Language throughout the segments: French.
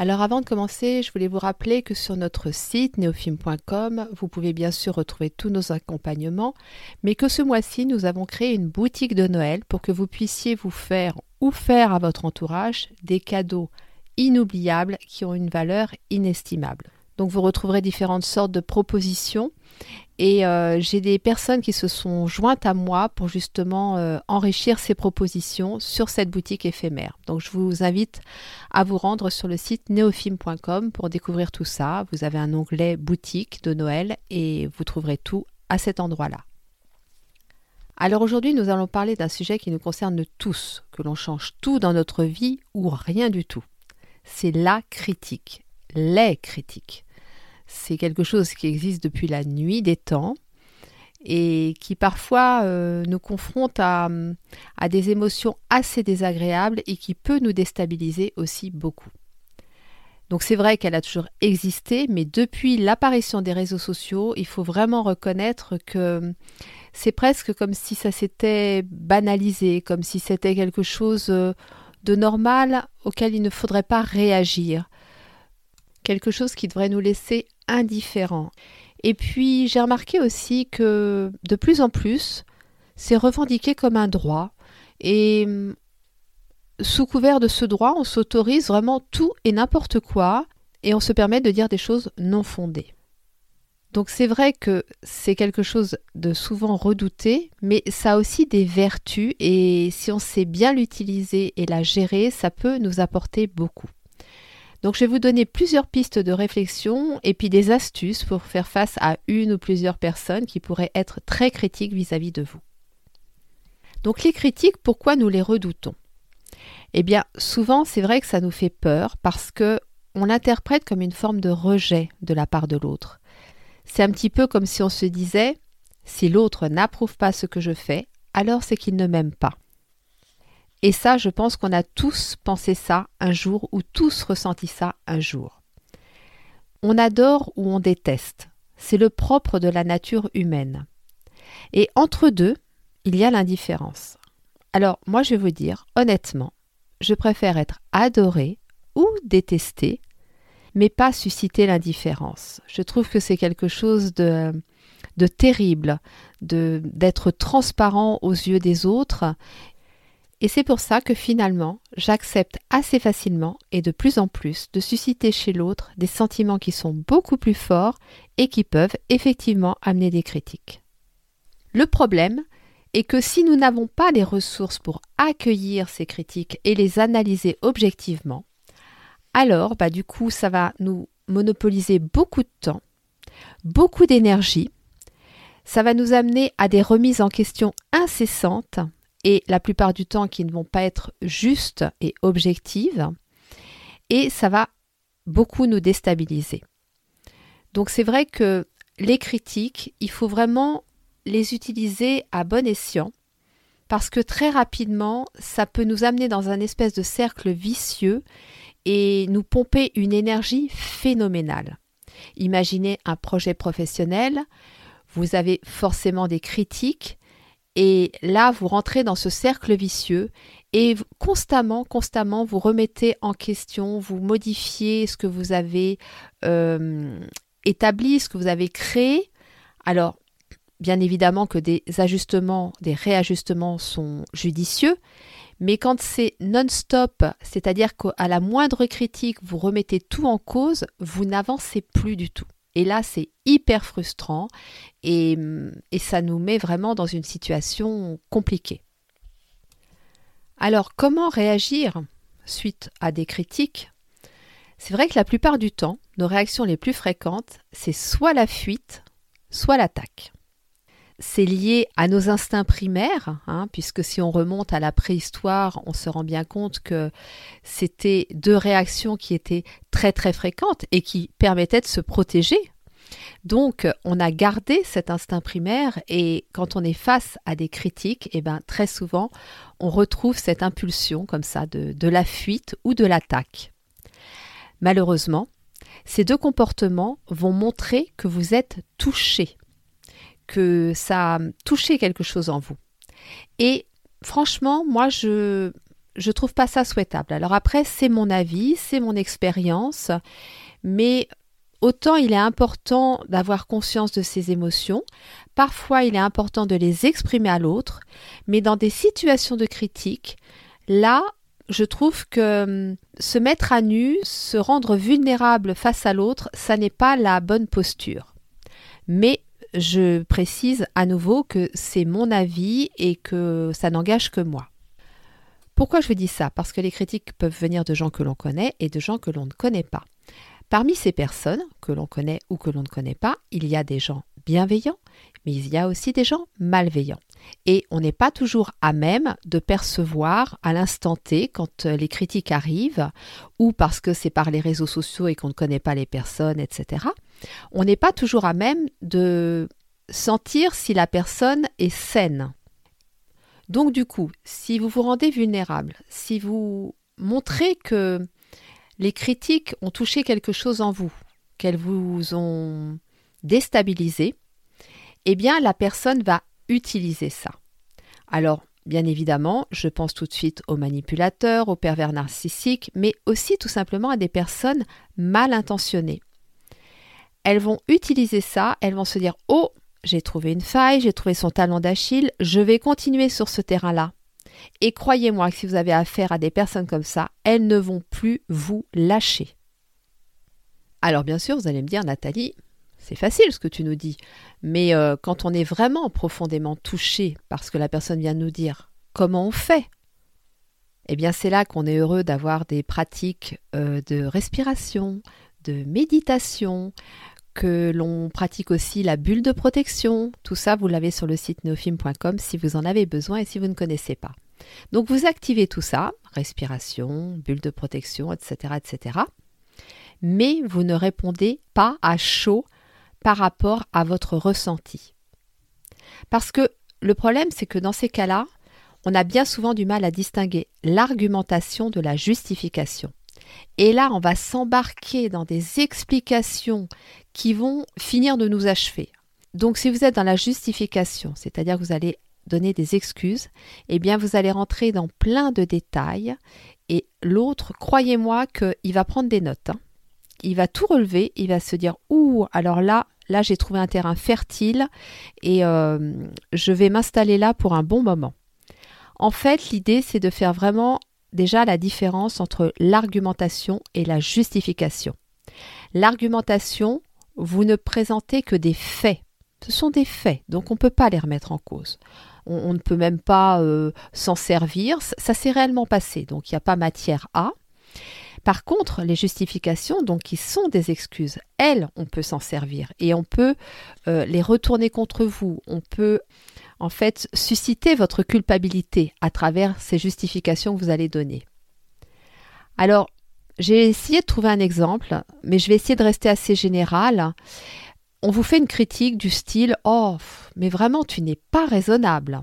Alors avant de commencer, je voulais vous rappeler que sur notre site néophime.com, vous pouvez bien sûr retrouver tous nos accompagnements, mais que ce mois-ci, nous avons créé une boutique de Noël pour que vous puissiez vous faire ou faire à votre entourage des cadeaux inoubliables qui ont une valeur inestimable. Donc vous retrouverez différentes sortes de propositions et euh, j'ai des personnes qui se sont jointes à moi pour justement euh, enrichir ces propositions sur cette boutique éphémère. Donc je vous invite à vous rendre sur le site neofilm.com pour découvrir tout ça. Vous avez un onglet boutique de Noël et vous trouverez tout à cet endroit-là. Alors aujourd'hui, nous allons parler d'un sujet qui nous concerne tous, que l'on change tout dans notre vie ou rien du tout. C'est la critique, les critiques c'est quelque chose qui existe depuis la nuit des temps et qui parfois euh, nous confronte à, à, des émotions assez désagréables et qui peut nous déstabiliser aussi beaucoup. Donc c'est vrai qu'elle a toujours existé, mais depuis l'apparition des réseaux sociaux, il faut vraiment reconnaître que c'est presque comme si ça s'était banalisé, comme si c'était quelque chose de normal auquel il ne faudrait pas réagir quelque chose qui devrait nous laisser indifférents. Et puis j'ai remarqué aussi que de plus en plus, c'est revendiqué comme un droit. Et hum, sous couvert de ce droit, on s'autorise vraiment tout et n'importe quoi, et on se permet de dire des choses non fondées. Donc c'est vrai que c'est quelque chose de souvent redouté, mais ça a aussi des vertus, et si on sait bien l'utiliser et la gérer, ça peut nous apporter beaucoup. Donc je vais vous donner plusieurs pistes de réflexion et puis des astuces pour faire face à une ou plusieurs personnes qui pourraient être très critiques vis-à-vis de vous. Donc les critiques, pourquoi nous les redoutons? Eh bien, souvent c'est vrai que ça nous fait peur parce que on l'interprète comme une forme de rejet de la part de l'autre. C'est un petit peu comme si on se disait si l'autre n'approuve pas ce que je fais, alors c'est qu'il ne m'aime pas. Et ça, je pense qu'on a tous pensé ça un jour ou tous ressenti ça un jour. On adore ou on déteste. C'est le propre de la nature humaine. Et entre deux, il y a l'indifférence. Alors, moi, je vais vous dire, honnêtement, je préfère être adoré ou détesté, mais pas susciter l'indifférence. Je trouve que c'est quelque chose de, de terrible, de d'être transparent aux yeux des autres et c'est pour ça que finalement, j'accepte assez facilement et de plus en plus de susciter chez l'autre des sentiments qui sont beaucoup plus forts et qui peuvent effectivement amener des critiques. Le problème est que si nous n'avons pas les ressources pour accueillir ces critiques et les analyser objectivement, alors bah du coup ça va nous monopoliser beaucoup de temps, beaucoup d'énergie, ça va nous amener à des remises en question incessantes et la plupart du temps qui ne vont pas être justes et objectives, et ça va beaucoup nous déstabiliser. Donc c'est vrai que les critiques, il faut vraiment les utiliser à bon escient, parce que très rapidement, ça peut nous amener dans un espèce de cercle vicieux et nous pomper une énergie phénoménale. Imaginez un projet professionnel, vous avez forcément des critiques, et là, vous rentrez dans ce cercle vicieux et constamment, constamment, vous remettez en question, vous modifiez ce que vous avez euh, établi, ce que vous avez créé. Alors, bien évidemment que des ajustements, des réajustements sont judicieux, mais quand c'est non-stop, c'est-à-dire qu'à la moindre critique, vous remettez tout en cause, vous n'avancez plus du tout. Et là, c'est hyper frustrant et, et, ça nous met vraiment dans une situation compliquée. Alors, comment réagir suite à des critiques? C'est vrai que la plupart du temps, nos réactions les plus fréquentes, c'est soit la fuite, soit l'attaque. C'est lié à nos instincts primaires, hein, puisque si on remonte à la préhistoire, on se rend bien compte que c'était deux réactions qui étaient très très fréquentes et qui permettaient de se protéger. Donc, on a gardé cet instinct primaire et quand on est face à des critiques, eh ben, très souvent, on retrouve cette impulsion comme ça de, de la fuite ou de l'attaque. Malheureusement, ces deux comportements vont montrer que vous êtes touché que ça a quelque chose en vous. Et franchement, moi, je je trouve pas ça souhaitable. Alors après, c'est mon avis, c'est mon expérience, mais autant il est important d'avoir conscience de ses émotions, parfois il est important de les exprimer à l'autre, mais dans des situations de critique, là, je trouve que hum, se mettre à nu, se rendre vulnérable face à l'autre, ça n'est pas la bonne posture. Mais je précise à nouveau que c'est mon avis et que ça n'engage que moi. Pourquoi je vous dis ça? Parce que les critiques peuvent venir de gens que l'on connaît et de gens que l'on ne connaît pas. Parmi ces personnes, que l'on connaît ou que l'on ne connaît pas, il y a des gens bienveillants, mais il y a aussi des gens malveillants. Et on n'est pas toujours à même de percevoir à l'instant T quand euh, les critiques arrivent, ou parce que c'est par les réseaux sociaux et qu'on ne connaît pas les personnes, etc. On n'est pas toujours à même de sentir si la personne est saine. Donc du coup, si vous vous rendez vulnérable, si vous montrez que les critiques ont touché quelque chose en vous, qu'elles vous ont déstabilisé, eh bien la personne va utiliser ça. Alors, bien évidemment, je pense tout de suite aux manipulateurs, aux pervers narcissiques, mais aussi tout simplement à des personnes mal intentionnées. Elles vont utiliser ça, elles vont se dire Oh, j'ai trouvé une faille, j'ai trouvé son talon d'Achille, je vais continuer sur ce terrain-là. Et croyez-moi que si vous avez affaire à des personnes comme ça, elles ne vont plus vous lâcher. Alors bien sûr, vous allez me dire, Nathalie, c'est facile ce que tu nous dis. Mais euh, quand on est vraiment profondément touché par ce que la personne vient de nous dire, comment on fait? Eh bien, c'est là qu'on est heureux d'avoir des pratiques euh, de respiration, de méditation, que l'on pratique aussi la bulle de protection. Tout ça, vous l'avez sur le site neofilm.com si vous en avez besoin et si vous ne connaissez pas. Donc vous activez tout ça, respiration, bulle de protection, etc., etc. Mais vous ne répondez pas à chaud par rapport à votre ressenti. Parce que le problème, c'est que dans ces cas-là, on a bien souvent du mal à distinguer l'argumentation de la justification. Et là, on va s'embarquer dans des explications qui vont finir de nous achever. Donc si vous êtes dans la justification, c'est-à-dire que vous allez donner des excuses, eh bien vous allez rentrer dans plein de détails et l'autre, croyez-moi qu'il va prendre des notes. Hein il va tout relever, il va se dire Ouh, alors là, là j'ai trouvé un terrain fertile et euh, je vais m'installer là pour un bon moment. En fait, l'idée c'est de faire vraiment déjà la différence entre l'argumentation et la justification. L'argumentation, vous ne présentez que des faits. Ce sont des faits, donc on ne peut pas les remettre en cause. On, ne peut même pas euh, s'en servir. Ça s'est réellement passé, donc il n'y a pas matière à. Par contre, les justifications, donc qui sont des excuses, elles, on peut s'en servir et on peut euh, les retourner contre vous. On peut en fait susciter votre culpabilité à travers ces justifications que vous allez donner. Alors, j'ai essayé de trouver un exemple, mais je vais essayer de rester assez général. On vous fait une critique du style Oh, mais vraiment, tu n'es pas raisonnable.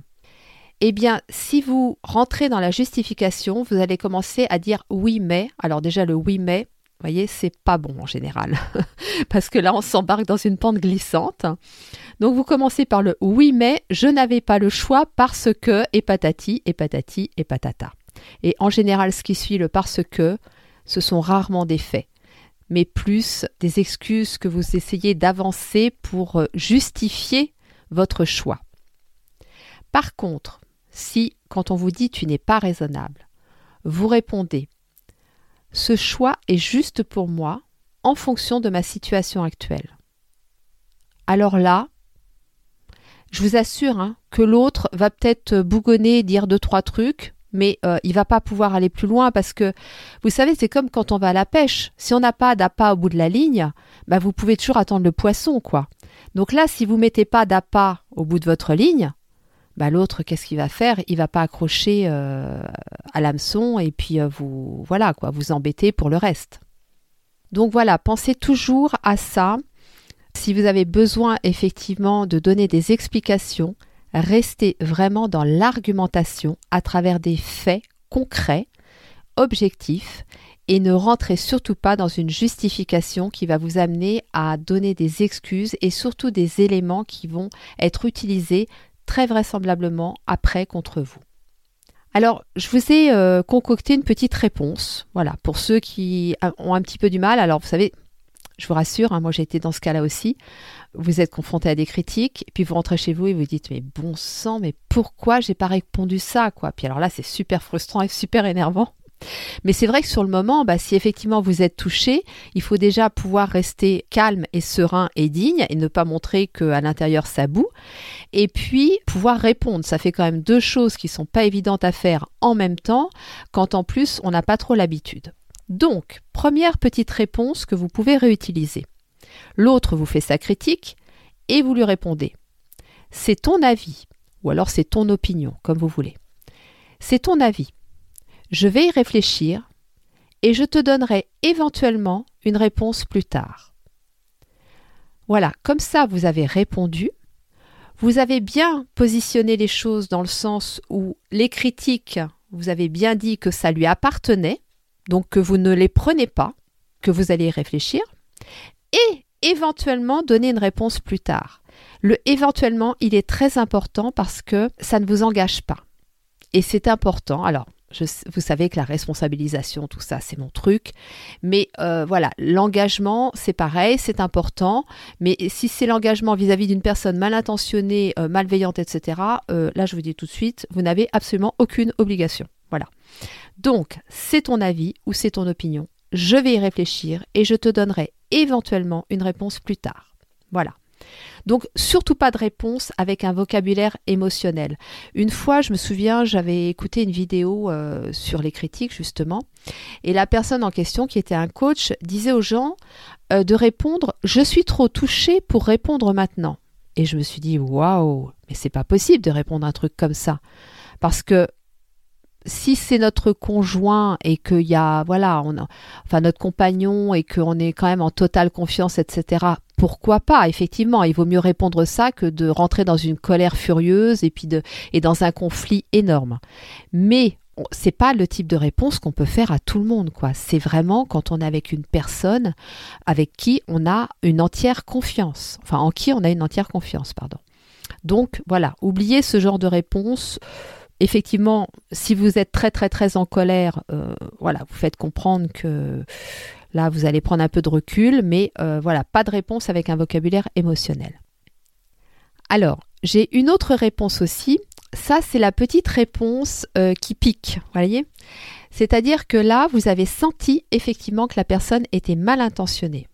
Eh bien, si vous rentrez dans la justification, vous allez commencer à dire oui mais. Alors déjà le oui mais, vous voyez, c'est pas bon en général, parce que là on s'embarque dans une pente glissante. Donc vous commencez par le oui mais, je n'avais pas le choix parce que, et patati, et patati, et patata. Et en général, ce qui suit le parce que, ce sont rarement des faits, mais plus des excuses que vous essayez d'avancer pour justifier votre choix. Par contre, si, quand on vous dit tu n'es pas raisonnable, vous répondez Ce choix est juste pour moi en fonction de ma situation actuelle. Alors là, je vous assure hein, que l'autre va peut-être bougonner, dire deux, trois trucs, mais euh, il va pas pouvoir aller plus loin parce que vous savez, c'est comme quand on va à la pêche. Si on n'a pas d'appât au bout de la ligne, bah vous pouvez toujours attendre le poisson, quoi. Donc là, si vous mettez pas d'appât au bout de votre ligne, bah l'autre, qu'est-ce qu'il va faire? Il va pas accrocher euh, à l'hameçon et puis euh, vous, voilà quoi, vous embêter pour le reste. Donc voilà, pensez toujours à ça. Si vous avez besoin effectivement de donner des explications, restez vraiment dans l'argumentation à travers des faits concrets, objectifs, et ne rentrez surtout pas dans une justification qui va vous amener à donner des excuses et surtout des éléments qui vont être utilisés très vraisemblablement après contre vous. Alors, je vous ai euh, concocté une petite réponse, voilà, pour ceux qui ont un petit peu du mal. Alors, vous savez, je vous rassure, hein, moi j'ai été dans ce cas-là aussi. Vous êtes confronté à des critiques, puis vous rentrez chez vous et vous dites mais bon sang, mais pourquoi j'ai pas répondu ça quoi? Puis alors là c'est super frustrant et super énervant. Mais c'est vrai que sur le moment, bah, si effectivement vous êtes touché, il faut déjà pouvoir rester calme et serein et digne et ne pas montrer qu'à l'intérieur ça boue. Et puis pouvoir répondre. Ça fait quand même deux choses qui sont pas évidentes à faire en même temps, quand en plus on n'a pas trop l'habitude. Donc, première petite réponse que vous pouvez réutiliser. L'autre vous fait sa critique et vous lui répondez. C'est ton avis, ou alors c'est ton opinion, comme vous voulez. C'est ton avis. Je vais y réfléchir et je te donnerai éventuellement une réponse plus tard. Voilà, comme ça vous avez répondu. Vous avez bien positionné les choses dans le sens où les critiques, vous avez bien dit que ça lui appartenait, donc que vous ne les prenez pas, que vous allez y réfléchir, et éventuellement donner une réponse plus tard. Le éventuellement, il est très important parce que ça ne vous engage pas. Et c'est important. Alors, vous savez que la responsabilisation, tout ça, c'est mon truc. Mais euh, voilà, l'engagement, c'est pareil, c'est important. Mais si c'est l'engagement vis-à-vis d'une personne mal intentionnée, euh, malveillante, etc., euh, là, je vous dis tout de suite, vous n'avez absolument aucune obligation. Voilà. Donc, c'est ton avis ou c'est ton opinion. Je vais y réfléchir et je te donnerai éventuellement une réponse plus tard. Voilà. Donc surtout pas de réponse avec un vocabulaire émotionnel. Une fois, je me souviens, j'avais écouté une vidéo euh, sur les critiques justement, et la personne en question, qui était un coach, disait aux gens euh, de répondre Je suis trop touché pour répondre maintenant. Et je me suis dit Waouh, mais c'est pas possible de répondre un truc comme ça. Parce que si c'est notre conjoint et qu'il y a, voilà, enfin notre compagnon et qu'on est quand même en totale confiance, etc., pourquoi pas Effectivement, il vaut mieux répondre ça que de rentrer dans une colère furieuse et et dans un conflit énorme. Mais c'est pas le type de réponse qu'on peut faire à tout le monde, quoi. C'est vraiment quand on est avec une personne avec qui on a une entière confiance. Enfin, en qui on a une entière confiance, pardon. Donc, voilà, oubliez ce genre de réponse effectivement, si vous êtes très très très en colère, euh, voilà, vous faites comprendre que là, vous allez prendre un peu de recul, mais euh, voilà, pas de réponse avec un vocabulaire émotionnel. Alors, j'ai une autre réponse aussi. Ça, c'est la petite réponse euh, qui pique, voyez? C'est-à-dire que là, vous avez senti effectivement que la personne était mal intentionnée.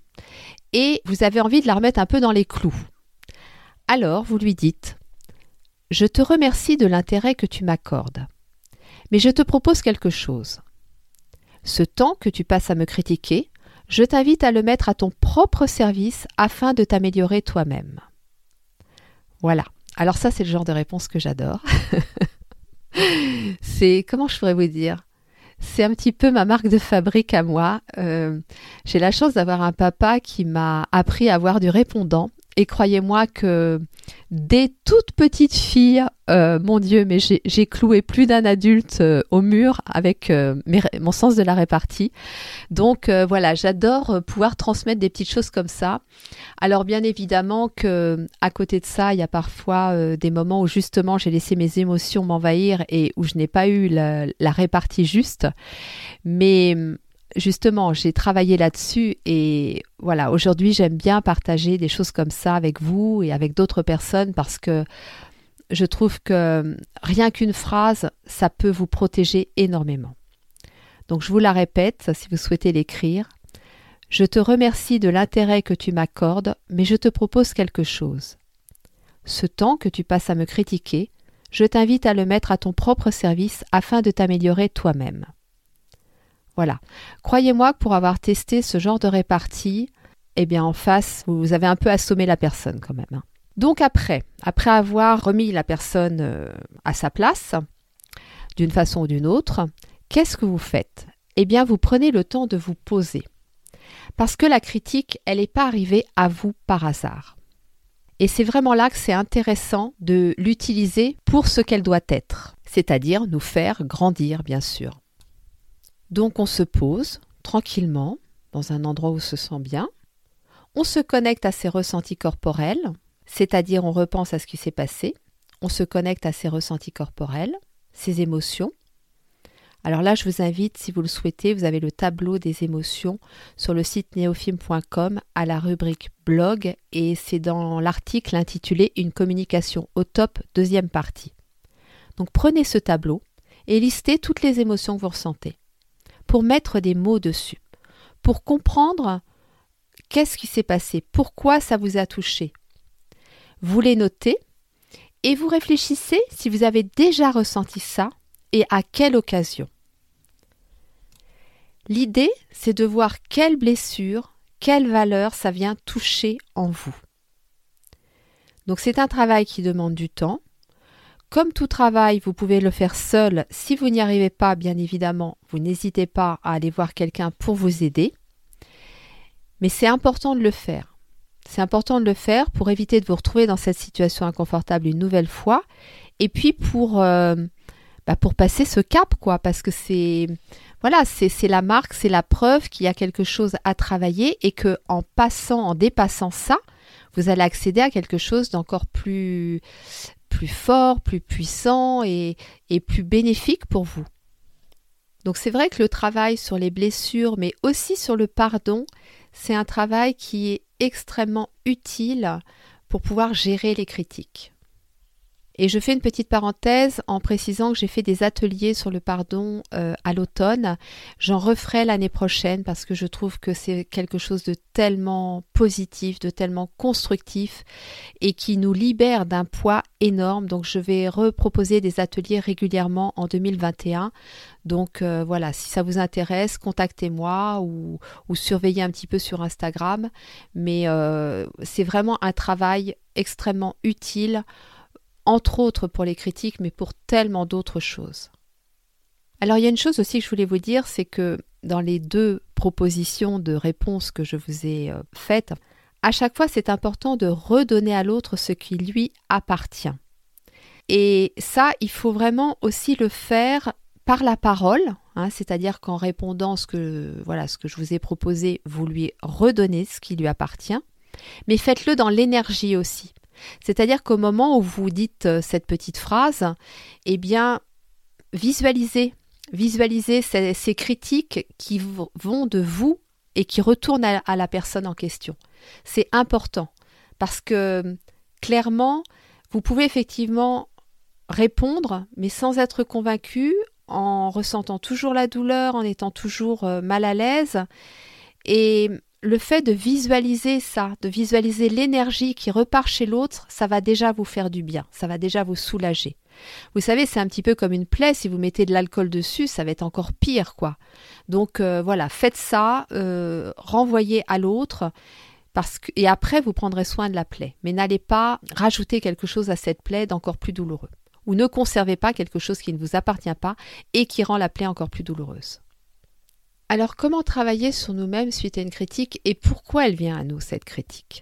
Et vous avez envie de la remettre un peu dans les clous. Alors, vous lui dites je te remercie de l'intérêt que tu m'accordes. Mais je te propose quelque chose. Ce temps que tu passes à me critiquer, je t'invite à le mettre à ton propre service afin de t'améliorer toi-même. Voilà. Alors ça, c'est le genre de réponse que j'adore. c'est, comment je pourrais vous dire? C'est un petit peu ma marque de fabrique à moi. Euh, j'ai la chance d'avoir un papa qui m'a appris à avoir du répondant et croyez-moi que dès toute petite fille, euh, mon Dieu, mais j'ai cloué plus d'un adulte euh, au mur avec euh, mon sens de la répartie. Donc voilà, j'adore pouvoir transmettre des petites choses comme ça. Alors bien évidemment que à côté de ça, il y a parfois des moments où justement j'ai laissé mes émotions m'envahir et où je n'ai pas eu la répartie juste. Mais justement, j'ai travaillé là-dessus et voilà, aujourd'hui, j'aime bien partager des choses comme ça avec vous et avec d'autres personnes parce que je trouve que rien qu'une phrase, ça peut vous protéger énormément. Donc, je vous la répète si vous souhaitez l'écrire. Je te remercie de l'intérêt que tu m'accordes, mais je te propose quelque chose. Ce temps que tu passes à me critiquer, je t'invite à le mettre à ton propre service afin de t'améliorer toi-même. Voilà. Croyez-moi que pour avoir testé ce genre de répartie, eh bien en face, vous avez un peu assommé la personne quand même. Hein. Donc après, après avoir remis la personne euh, à sa place, d'une façon ou d'une autre, qu'est-ce que vous faites? Eh bien, vous prenez le temps de vous poser. Parce que la critique, elle n'est pas arrivée à vous par hasard. Et c'est vraiment là que c'est intéressant de l'utiliser pour ce qu'elle doit être, c'est-à-dire nous faire grandir, bien sûr. Donc on se pose tranquillement dans un endroit où on se sent bien, on se connecte à ses ressentis corporels, c'est-à-dire on repense à ce qui s'est passé, on se connecte à ses ressentis corporels, ses émotions. Alors là, je vous invite, si vous le souhaitez, vous avez le tableau des émotions sur le site neofilm.com à la rubrique blog et c'est dans l'article intitulé Une communication au top, deuxième partie. Donc prenez ce tableau et listez toutes les émotions que vous ressentez pour mettre des mots dessus, pour comprendre qu'est-ce qui s'est passé, pourquoi ça vous a touché. Vous les notez et vous réfléchissez si vous avez déjà ressenti ça et à quelle occasion. L'idée, c'est de voir quelle blessure, quelle valeur ça vient toucher en vous. Donc c'est un travail qui demande du temps. Comme tout travail, vous pouvez le faire seul. Si vous n'y arrivez pas, bien évidemment, vous n'hésitez pas à aller voir quelqu'un pour vous aider. Mais c'est important de le faire. C'est important de le faire pour éviter de vous retrouver dans cette situation inconfortable une nouvelle fois. Et puis pour, euh, bah pour passer ce cap, quoi, parce que c'est voilà, c'est la marque, c'est la preuve qu'il y a quelque chose à travailler et que en passant, en dépassant ça, vous allez accéder à quelque chose d'encore plus plus fort, plus puissant et, plus bénéfique pour vous. Donc c'est vrai que le travail sur les blessures, mais aussi sur le pardon, c'est un travail qui est extrêmement utile pour pouvoir gérer les critiques. Et je fais une petite parenthèse en précisant que j'ai fait des ateliers sur le pardon euh, à l'automne. J'en referai l'année prochaine parce que je trouve que c'est quelque chose de tellement positif, de tellement constructif et qui nous libère d'un poids énorme. Donc je vais reproposer des ateliers régulièrement en 2021. Donc euh, voilà, si ça vous intéresse, contactez-moi ou, surveillez un petit peu sur Instagram. Mais euh, c'est vraiment un travail extrêmement utile entre autres pour les critiques, mais pour tellement d'autres choses. Alors il y a une chose aussi que je voulais vous dire, c'est que dans les deux propositions de réponse que je vous ai euh, faites, à chaque fois c'est important de redonner à l'autre ce qui lui appartient. Et ça, il faut vraiment aussi le faire par la parole, hein, c'est-à-dire qu'en répondant ce voilà ce que je vous ai proposé, vous lui redonnez ce qui lui appartient, mais faites-le dans l'énergie aussi. C'est-à-dire qu'au moment où vous dites euh, cette petite phrase, eh bien, visualisez, visualisez ces, critiques qui vont de vous et qui retournent à, la personne en question. C'est important parce que clairement, vous pouvez effectivement répondre, mais sans être convaincu, en ressentant toujours la douleur, en étant toujours euh, mal à l'aise. Et le fait de visualiser ça, de visualiser l'énergie qui repart chez l'autre, ça va déjà vous faire du bien, ça va déjà vous soulager. Vous savez, c'est un petit peu comme une plaie, si vous mettez de l'alcool dessus, ça va être encore pire, quoi. Donc euh, voilà, faites ça, euh, renvoyez à l'autre, parce et après vous prendrez soin de la plaie. Mais n'allez pas rajouter quelque chose à cette plaie d'encore plus douloureux. Ou ne conservez pas quelque chose qui ne vous appartient pas et qui rend la plaie encore plus douloureuse. Alors comment travailler sur nous-mêmes suite à une critique et pourquoi elle vient à nous, cette critique?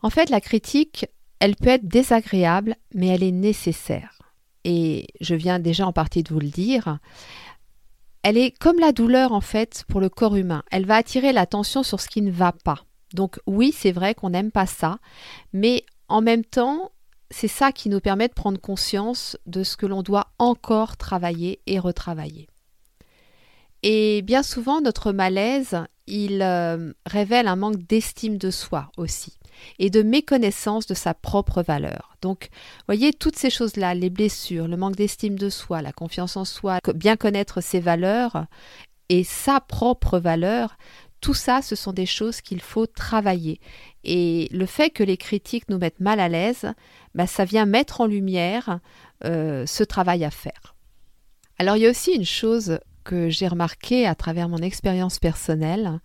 En fait, la critique, elle peut être désagréable, mais elle est nécessaire. Et je viens déjà en partie de vous le dire. Elle est comme la douleur, en fait, pour le corps humain. Elle va attirer l'attention sur ce qui ne va pas. Donc oui, c'est vrai qu'on n'aime pas ça, mais en même temps, c'est ça qui nous permet de prendre conscience de ce que l'on doit encore travailler et retravailler. Et bien souvent, notre malaise, il euh, révèle un manque d'estime de soi aussi et de méconnaissance de sa propre valeur. Donc, voyez, toutes ces choses-là, les blessures, le manque d'estime de soi, la confiance en soi, bien connaître ses valeurs et sa propre valeur, tout ça, ce sont des choses qu'il faut travailler. Et le fait que les critiques nous mettent mal à l'aise, bah, ça vient mettre en lumière euh, ce travail à faire. Alors il y a aussi une chose que j'ai remarqué à travers mon expérience personnelle,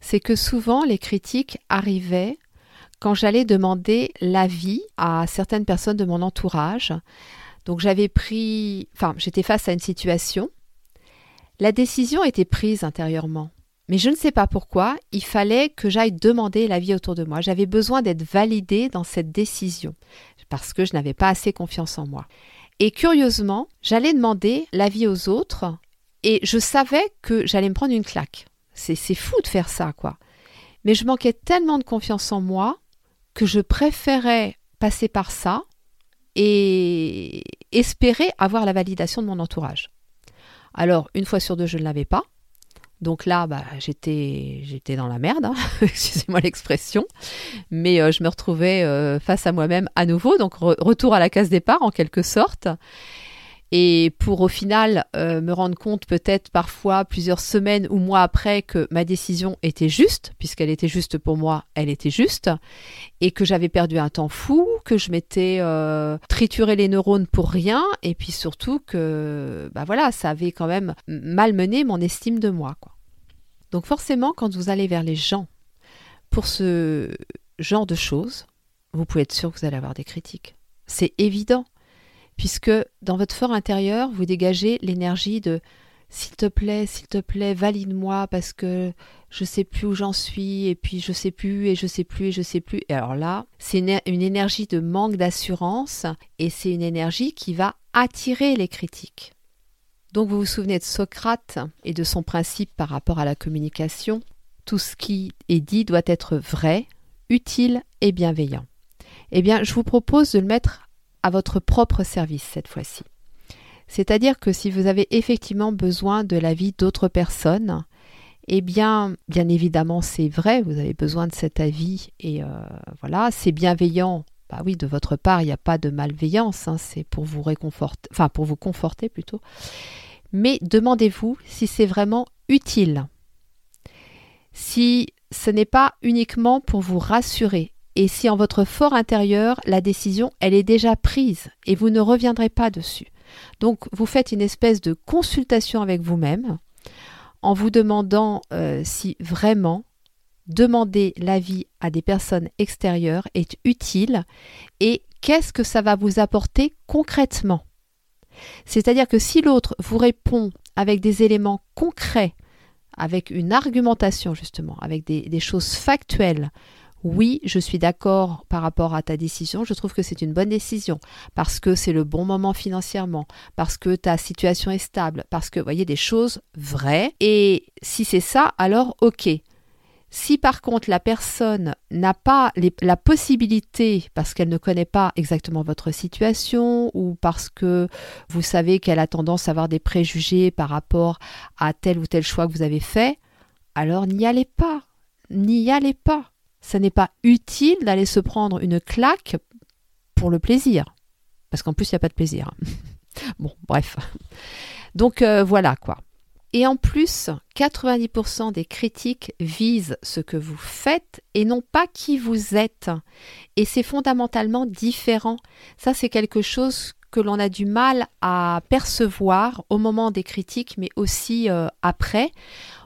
c'est que souvent les critiques arrivaient quand j'allais demander l'avis à certaines personnes de mon entourage. Donc j'avais pris, enfin j'étais face à une situation, la décision était prise intérieurement. Mais je ne sais pas pourquoi, il fallait que j'aille demander l'avis autour de moi. J'avais besoin d'être validée dans cette décision parce que je n'avais pas assez confiance en moi. Et curieusement, j'allais demander l'avis aux autres et je savais que j'allais me prendre une claque. C'est fou de faire ça, quoi. Mais je manquais tellement de confiance en moi que je préférais passer par ça et espérer avoir la validation de mon entourage. Alors, une fois sur deux, je ne l'avais pas. Donc là, bah, j'étais, j'étais dans la merde, hein, excusez-moi l'expression, mais euh, je me retrouvais euh, face à moi-même à nouveau, donc retour à la case départ en quelque sorte. Et pour au final euh, me rendre compte peut-être parfois plusieurs semaines ou mois après que ma décision était juste, puisqu'elle était juste pour moi, elle était juste, et que j'avais perdu un temps fou, que je m'étais euh, trituré les neurones pour rien, et puis surtout que bah voilà, ça avait quand même malmené mon estime de moi. Quoi. Donc forcément, quand vous allez vers les gens pour ce genre de choses, vous pouvez être sûr que vous allez avoir des critiques. C'est évident puisque dans votre fort intérieur, vous dégagez l'énergie de s'il te plaît, s'il te plaît, valide-moi parce que je sais plus où j'en suis et puis je sais plus et je sais plus et je sais plus. Et alors là, c'est une, énergie de manque d'assurance et c'est une énergie qui va attirer les critiques. Donc vous vous souvenez de Socrate et de son principe par rapport à la communication. Tout ce qui est dit doit être vrai, utile et bienveillant. Eh bien, je vous propose de le mettre à votre propre service cette fois-ci. C'est-à-dire que si vous avez effectivement besoin de l'avis d'autres personnes, eh bien, bien évidemment, c'est vrai, vous avez besoin de cet avis et euh, voilà, c'est bienveillant. Bah oui, de votre part, il n'y a pas de malveillance, hein, c'est pour vous réconforter, enfin pour vous conforter plutôt. Mais demandez-vous si c'est vraiment utile. Si ce n'est pas uniquement pour vous rassurer et si en votre fort intérieur, la décision, elle est déjà prise et vous ne reviendrez pas dessus. Donc vous faites une espèce de consultation avec vous-même en vous demandant euh, si vraiment demander l'avis à des personnes extérieures est utile et qu'est-ce que ça va vous apporter concrètement. C'est-à-dire que si l'autre vous répond avec des éléments concrets, avec une argumentation justement, avec des choses factuelles, oui, je suis d'accord par rapport à ta décision, je trouve que c'est une bonne décision, parce que c'est le bon moment financièrement, parce que ta situation est stable, parce que, vous voyez, des choses vraies. Et si c'est ça, alors ok. Si par contre la personne n'a pas la possibilité, parce qu'elle ne connaît pas exactement votre situation, ou parce que vous savez qu'elle a tendance à avoir des préjugés par rapport à tel ou tel choix que vous avez fait, alors n'y allez pas. N'y allez pas ça n'est pas utile d'aller se prendre une claque pour le plaisir. Parce qu'en plus, il n'y a pas de plaisir. bon, bref. Donc euh, voilà quoi. Et en plus, 90% des critiques visent ce que vous faites et non pas qui vous êtes. Et c'est fondamentalement différent. Ça, c'est quelque chose que l'on a du mal à percevoir au moment des critiques, mais aussi euh, après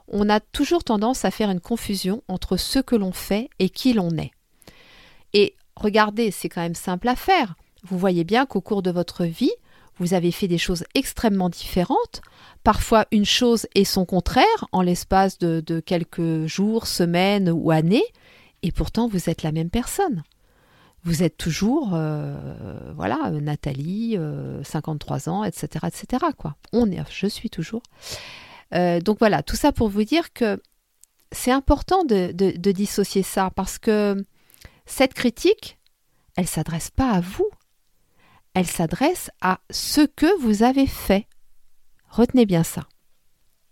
on a toujours tendance à faire une confusion entre ce que l'on fait et qui l'on est. Et regardez, c'est quand même simple à faire. Vous voyez bien qu'au cours de votre vie, vous avez fait des choses extrêmement différentes, parfois une chose et son contraire en l'espace de, quelques jours, semaines ou années, et pourtant vous êtes la même personne. Vous êtes toujours, euh, voilà, Nathalie, 53 euh, ans, etc., etc. Quoi. On est, je suis toujours. Euh, donc voilà, tout ça pour vous dire que c'est important de, dissocier ça parce que cette critique, elle s'adresse pas à vous, elle s'adresse à ce que vous avez fait. Retenez bien ça.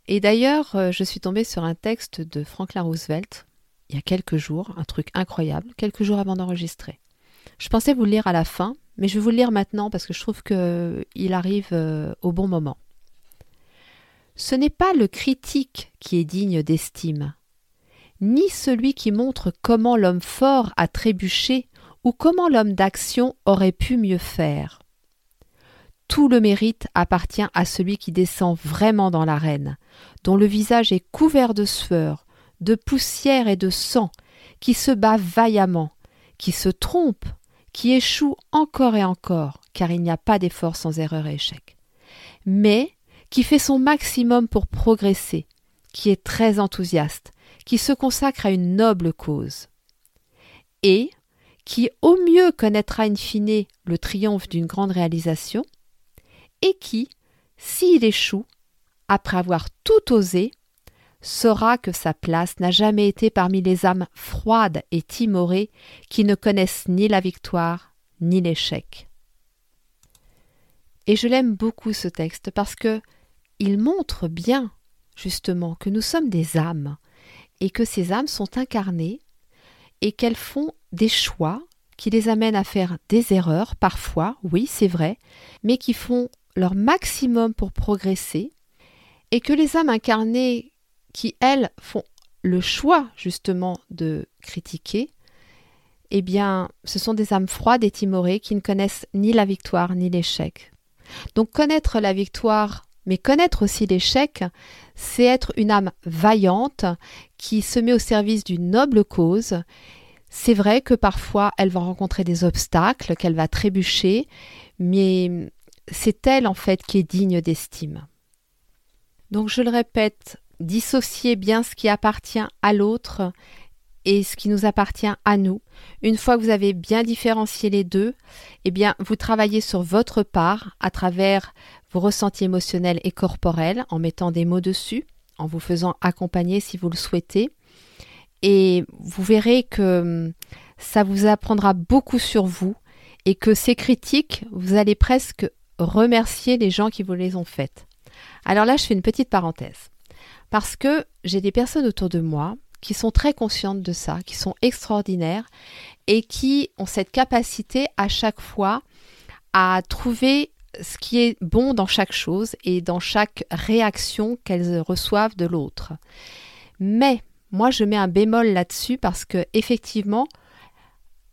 Et d'ailleurs, euh, je suis tombée sur un texte de Franklin Roosevelt il y a quelques jours, un truc incroyable, quelques jours avant d'enregistrer. Je pensais vous le lire à la fin, mais je vais vous le lire maintenant parce que je trouve qu'il arrive euh, au bon moment. Ce n'est pas le critique qui est digne d'estime, ni celui qui montre comment l'homme fort a trébuché ou comment l'homme d'action aurait pu mieux faire. Tout le mérite appartient à celui qui descend vraiment dans l'arène, dont le visage est couvert de sueur, de poussière et de sang, qui se bat vaillamment, qui se trompe, qui échoue encore et encore, car il n'y a pas d'effort sans erreur et échec, mais qui fait son maximum pour progresser, qui est très enthousiaste, qui se consacre à une noble cause, et qui au mieux connaîtra in fine le triomphe d'une grande réalisation, et qui, s'il échoue, après avoir tout osé, saura que sa place n'a jamais été parmi les âmes froides et timorées qui ne connaissent ni la victoire ni l'échec. Et je l'aime beaucoup ce texte parce que il montre bien justement que nous sommes des âmes et que ces âmes sont incarnées et qu'elles font des choix qui les amènent à faire des erreurs parfois, oui, c'est vrai, mais qui font leur maximum pour progresser et que les âmes incarnées qui, elles, font le choix justement de critiquer, eh bien, ce sont des âmes froides et timorées qui ne connaissent ni la victoire ni l'échec. Donc connaître la victoire, mais connaître aussi l'échec, c'est être une âme vaillante qui se met au service d'une noble cause. C'est vrai que parfois elle va rencontrer des obstacles, qu'elle va trébucher, mais c'est elle en fait qui est digne d'estime. Donc je le répète, dissocier bien ce qui appartient à l'autre et ce qui nous appartient à nous. Une fois que vous avez bien différencié les deux, eh bien, vous travaillez sur votre part à travers vos ressentis émotionnels et corporels en mettant des mots dessus, en vous faisant accompagner si vous le souhaitez. Et vous verrez que hum, ça vous apprendra beaucoup sur vous et que ces critiques, vous allez presque remercier les gens qui vous les ont faites. Alors là, je fais une petite parenthèse. Parce que j'ai des personnes autour de moi qui sont très conscientes de ça, qui sont extraordinaires et qui ont cette capacité à chaque fois à trouver ce qui est bon dans chaque chose et dans chaque réaction qu'elles reçoivent de l'autre. Mais moi, je mets un bémol là-dessus parce que effectivement,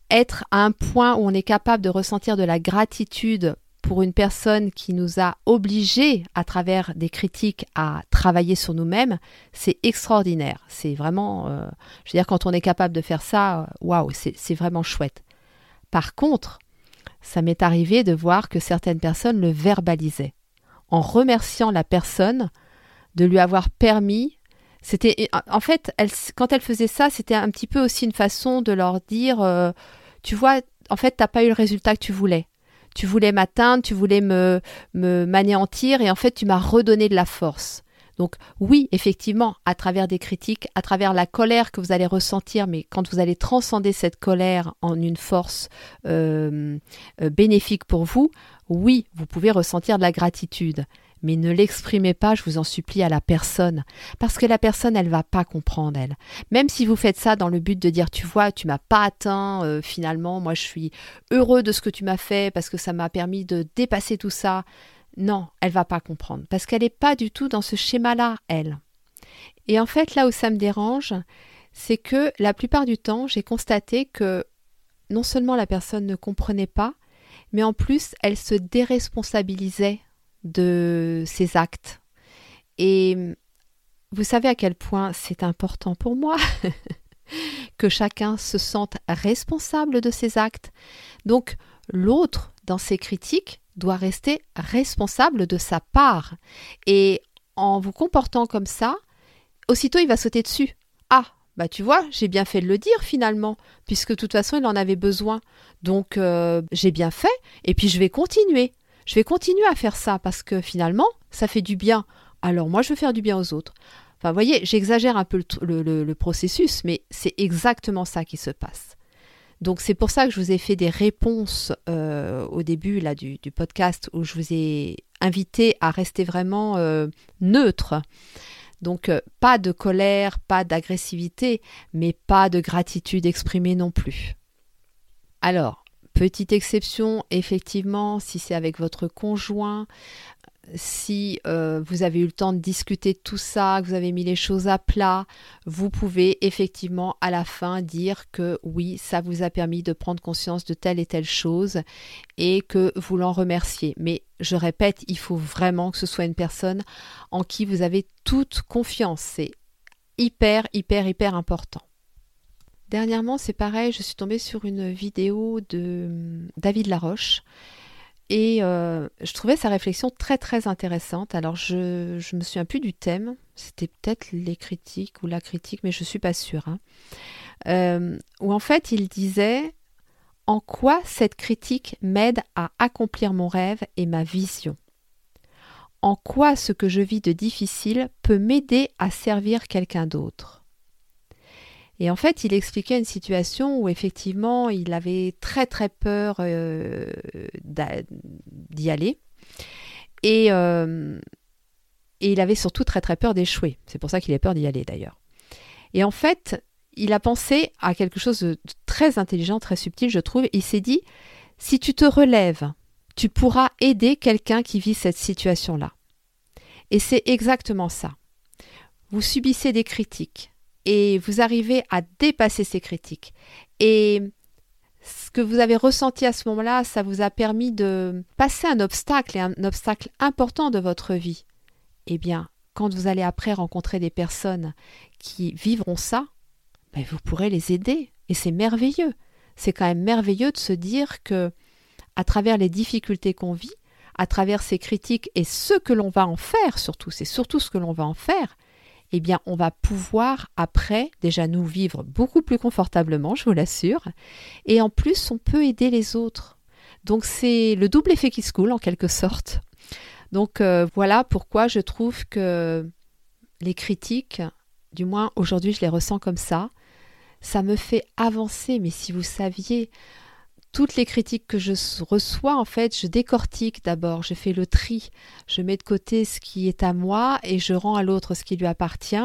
être à un point où on est capable de ressentir de la gratitude pour une personne qui nous a obligés à travers des critiques à travailler sur nous-mêmes, c'est extraordinaire. C'est vraiment, euh, je veux dire, quand on est capable de faire ça, euh, waouh, c'est vraiment chouette. Par contre, ça m'est arrivé de voir que certaines personnes le verbalisaient en remerciant la personne de lui avoir permis. C'était, en fait, elle, quand elle faisait ça, c'était un petit peu aussi une façon de leur dire, euh, tu vois, en fait, t'as pas eu le résultat que tu voulais tu voulais m'atteindre, tu voulais me, m'anéantir et en fait tu m'as redonné de la force. Donc oui, effectivement, à travers des critiques, à travers la colère que vous allez ressentir, mais quand vous allez transcender cette colère en une force euh, euh, bénéfique pour vous, oui, vous pouvez ressentir de la gratitude mais ne l'exprimez pas, je vous en supplie, à la personne, parce que la personne, elle va pas comprendre, elle. Même si vous faites ça dans le but de dire, tu vois, tu m'as pas atteint, euh, finalement, moi je suis heureux de ce que tu m'as fait, parce que ça m'a permis de dépasser tout ça. Non, elle va pas comprendre, parce qu'elle n'est pas du tout dans ce schéma-là, elle. Et en fait, là où ça me dérange, c'est que la plupart du temps, j'ai constaté que non seulement la personne ne comprenait pas, mais en plus, elle se déresponsabilisait de ses actes. Et vous savez à quel point c'est important pour moi que chacun se sente responsable de ses actes. Donc l'autre, dans ses critiques, doit rester responsable de sa part. Et en vous comportant comme ça, aussitôt il va sauter dessus. Ah, bah tu vois, j'ai bien fait de le dire finalement, puisque de toute façon il en avait besoin. Donc euh, j'ai bien fait, et puis je vais continuer je vais continuer à faire ça parce que finalement, ça fait du bien. Alors moi, je veux faire du bien aux autres. Enfin, vous voyez, j'exagère un peu le, processus, mais c'est exactement ça qui se passe. Donc c'est pour ça que je vous ai fait des réponses euh, au début là, du, podcast où je vous ai invité à rester vraiment euh, neutre. Donc euh, pas de colère, pas d'agressivité, mais pas de gratitude exprimée non plus. Alors, Petite exception, effectivement, si c'est avec votre conjoint, si euh, vous avez eu le temps de discuter de tout ça, que vous avez mis les choses à plat, vous pouvez effectivement à la fin dire que oui, ça vous a permis de prendre conscience de telle et telle chose et que vous l'en remerciez. Mais je répète, il faut vraiment que ce soit une personne en qui vous avez toute confiance. C'est hyper, hyper, hyper important. Dernièrement, c'est pareil, je suis tombée sur une vidéo de hum, David Laroche et euh, je trouvais sa réflexion très très intéressante. Alors je, me souviens plus du thème, c'était peut-être les critiques ou la critique, mais je ne suis pas sûre. Hein. Euh, où en fait il disait en quoi cette critique m'aide à accomplir mon rêve et ma vision? En quoi ce que je vis de difficile peut m'aider à servir quelqu'un d'autre? Et en fait, il expliquait une situation où effectivement, il avait très très peur euh, d'y aller. Et, euh, et, il avait surtout très très peur d'échouer. C'est pour ça qu'il a peur d'y aller d'ailleurs. Et en fait, il a pensé à quelque chose de très intelligent, très subtil, je trouve. Il s'est dit, si tu te relèves, tu pourras aider quelqu'un qui vit cette situation-là. Et c'est exactement ça. Vous subissez des critiques, et vous arrivez à dépasser ces critiques. Et ce que vous avez ressenti à ce moment-là, ça vous a permis de passer un obstacle, et un obstacle important de votre vie. Eh bien, quand vous allez après rencontrer des personnes qui vivront ça, ben vous pourrez les aider. Et c'est merveilleux. C'est quand même merveilleux de se dire que, à travers les difficultés qu'on vit, à travers ces critiques et ce que l'on va en faire surtout, c'est surtout ce que l'on va en faire, eh bien, on va pouvoir après déjà nous vivre beaucoup plus confortablement, je vous l'assure. Et en plus, on peut aider les autres. Donc, c'est le double effet qui se coule en quelque sorte. Donc, euh, voilà pourquoi je trouve que les critiques, du moins aujourd'hui, je les ressens comme ça, ça me fait avancer. Mais si vous saviez, toutes les critiques que je reçois, en fait, je décortique d'abord, je fais le tri, je mets de côté ce qui est à moi et je rends à l'autre ce qui lui appartient.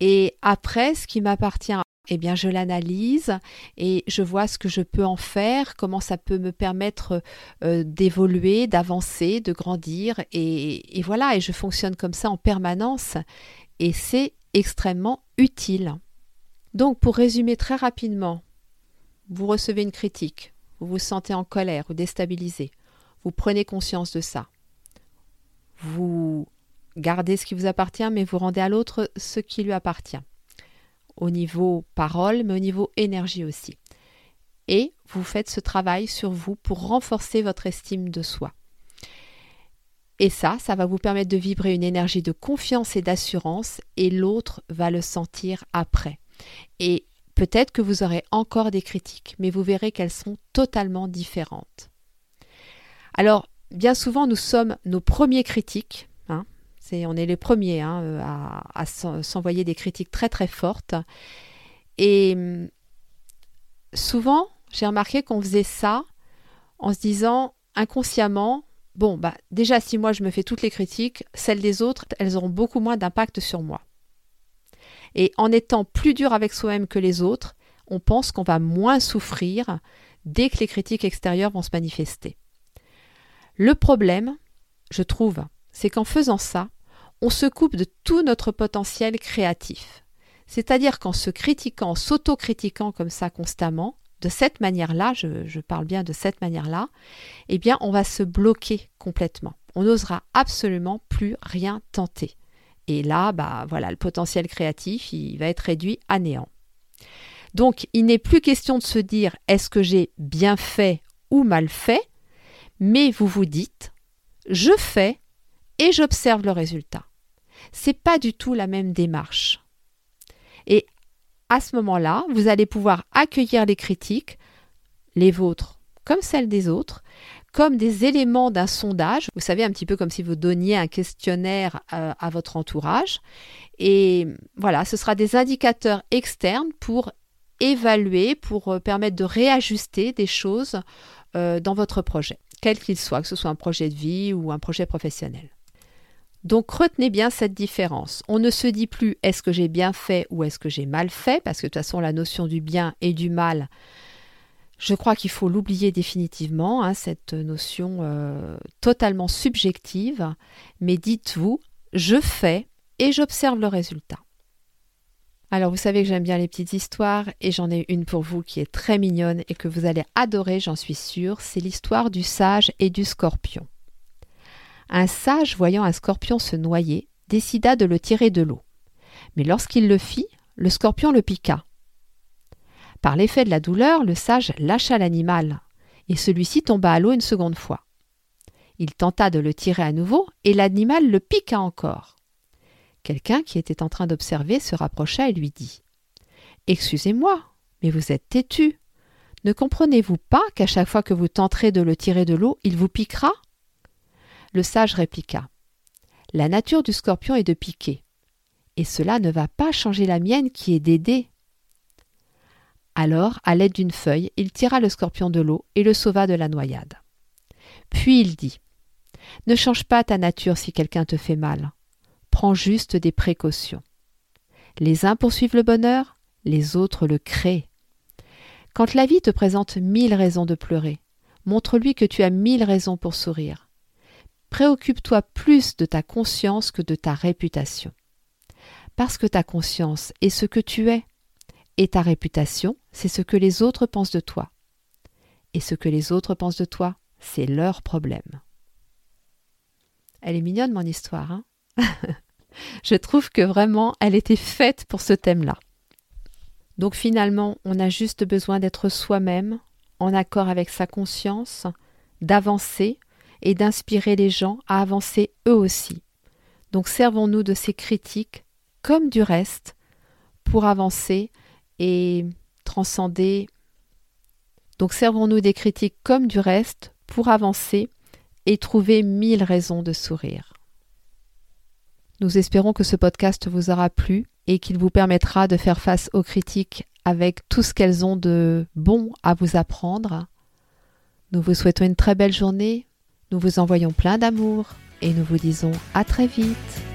Et après, ce qui m'appartient, eh bien, je l'analyse et je vois ce que je peux en faire, comment ça peut me permettre euh, d'évoluer, d'avancer, de grandir. Et, et voilà, et je fonctionne comme ça en permanence. Et c'est extrêmement utile. Donc, pour résumer très rapidement, vous recevez une critique, vous vous sentez en colère ou déstabilisé, vous prenez conscience de ça. Vous gardez ce qui vous appartient, mais vous rendez à l'autre ce qui lui appartient. Au niveau parole, mais au niveau énergie aussi. Et vous faites ce travail sur vous pour renforcer votre estime de soi. Et ça, ça va vous permettre de vibrer une énergie de confiance et d'assurance, et l'autre va le sentir après. Et Peut-être que vous aurez encore des critiques, mais vous verrez qu'elles sont totalement différentes. Alors, bien souvent, nous sommes nos premiers critiques. Hein. on est les premiers hein, euh, à, s'envoyer des critiques très très fortes. Et hum, souvent, j'ai remarqué qu'on faisait ça en se disant inconsciemment, bon, bah déjà si moi je me fais toutes les critiques, celles des autres, elles auront beaucoup moins d'impact sur moi. Et en étant plus dur avec soi-même que les autres, on pense qu'on va moins souffrir dès que les critiques extérieures vont se manifester. Le problème, je trouve, c'est qu'en faisant ça, on se coupe de tout notre potentiel créatif. C'est-à-dire qu'en se critiquant, en s'autocritiquant comme ça constamment, de cette manière-là, je, je, parle bien de cette manière-là, eh bien, on va se bloquer complètement. On n'osera absolument plus rien tenter. Et là, bah voilà, le potentiel créatif, il va être réduit à néant. Donc, il n'est plus question de se dire est-ce que j'ai bien fait ou mal fait, mais vous vous dites je fais et j'observe le résultat. C'est pas du tout la même démarche. Et à ce moment-là, vous allez pouvoir accueillir les critiques, les vôtres comme celles des autres, comme des éléments d'un sondage. Vous savez, un petit peu comme si vous donniez un questionnaire euh, à, votre entourage. Et voilà, ce sera des indicateurs externes pour évaluer, pour euh, permettre de réajuster des choses euh, dans votre projet, quel qu'il soit, que ce soit un projet de vie ou un projet professionnel. Donc retenez bien cette différence. On ne se dit plus est-ce que j'ai bien fait ou est-ce que j'ai mal fait, parce que de toute façon la notion du bien et du mal, Je crois qu'il faut l'oublier définitivement, hein, cette notion euh, totalement subjective, mais dites-vous, je fais et j'observe le résultat. Alors vous savez que j'aime bien les petites histoires et j'en ai une pour vous qui est très mignonne et que vous allez adorer, j'en suis sûre, c'est l'histoire du sage et du scorpion. Un sage, voyant un scorpion se noyer, décida de le tirer de l'eau. Mais lorsqu'il le fit, le scorpion le piqua. Par l'effet de la douleur, le sage lâcha l'animal, et celui-ci tomba à l'eau une seconde fois. Il tenta de le tirer à nouveau, et l'animal le piqua encore. Quelqu'un qui était en train d'observer se rapprocha et lui dit Excusez-moi, mais vous êtes têtu. Ne comprenez-vous pas qu'à chaque fois que vous tenterez de le tirer de l'eau, il vous piquera? Le sage répliqua La nature du scorpion est de piquer, et cela ne va pas changer la mienne qui est d'aider. Alors, à l'aide d'une feuille, il tira le scorpion de l'eau et le sauva de la noyade. Puis il dit Ne change pas ta nature si quelqu'un te fait mal prends juste des précautions. Les uns poursuivent le bonheur, les autres le créent. Quand la vie te présente mille raisons de pleurer, montre-lui que tu as mille raisons pour sourire. Préoccupe-toi plus de ta conscience que de ta réputation. Parce que ta conscience est ce que tu es, et ta réputation, c'est ce que les autres pensent de toi. Et ce que les autres pensent de toi, c'est leur problème. Elle est mignonne, mon histoire, hein Je trouve que vraiment, elle était faite pour ce thème-là. Donc finalement, on a juste besoin d'être soi-même, en accord avec sa conscience, d'avancer et d'inspirer les gens à avancer eux aussi. Donc servons-nous de ces critiques comme du reste pour avancer et transcender. Donc servons-nous des critiques comme du reste pour avancer et trouver mille raisons de sourire. Nous espérons que ce podcast vous aura plu et qu'il vous permettra de faire face aux critiques avec tout ce qu'elles ont de bon à vous apprendre. Nous vous souhaitons une très belle journée, nous vous envoyons plein d'amour et nous vous disons à très vite.